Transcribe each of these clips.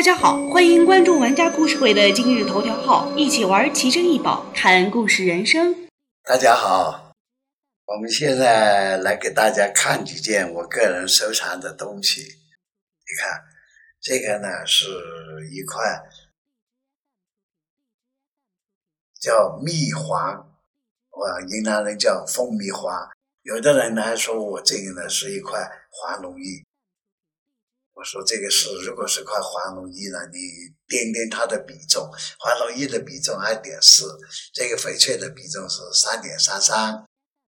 大家好，欢迎关注玩家故事会的今日头条号，一起玩奇珍异宝，看故事人生。大家好，我们现在来给大家看几件我个人收藏的东西。你看，这个呢是一块叫蜜黄，我云南人叫蜂蜜花，有的人呢说我这个呢是一块黄龙玉。我说这个是，如果是块黄龙玉呢，你掂掂它的比重，黄龙玉的比重二点四，这个翡翠的比重是三点三三，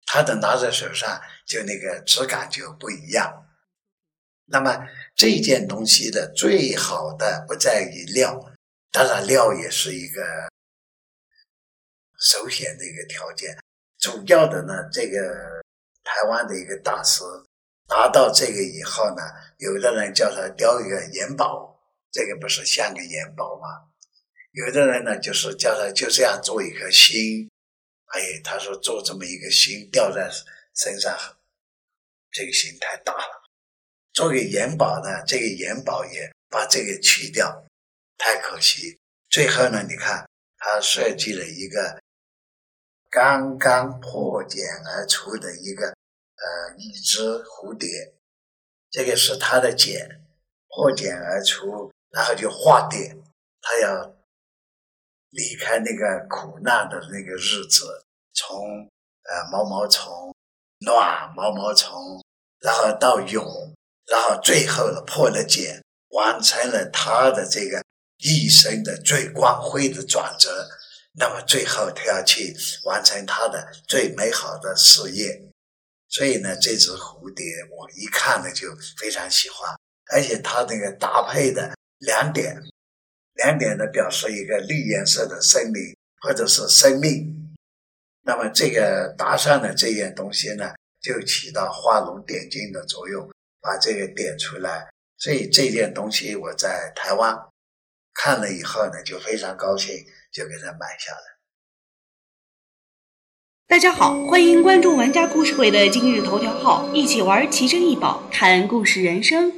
它的拿在手上就那个质感就不一样。那么这件东西的最好的不在于料，当然料也是一个首选的一个条件，主要的呢，这个台湾的一个大师。拿到这个以后呢，有的人叫他雕一个元宝，这个不是像个元宝吗？有的人呢，就是叫他就这样做一颗心，哎，他说做这么一个心吊在身上，这个心太大了。做个元宝呢，这个元宝也把这个去掉，太可惜。最后呢，你看他设计了一个刚刚破茧而出的一个。呃，一只蝴蝶，这个是它的茧破茧而出，然后就化蝶，它要离开那个苦难的那个日子，从呃毛毛虫、卵、毛毛虫，然后到蛹，然后最后破了茧，完成了它的这个一生的最光辉的转折。那么最后，他要去完成他的最美好的事业。所以呢，这只蝴蝶我一看呢就非常喜欢，而且它那个搭配的两点，两点呢表示一个绿颜色的森林或者是生命，那么这个搭上的这件东西呢，就起到画龙点睛的作用，把这个点出来。所以这件东西我在台湾看了以后呢，就非常高兴，就给它买下来。大家好，欢迎关注玩家故事会的今日头条号，一起玩奇珍异宝，看故事人生。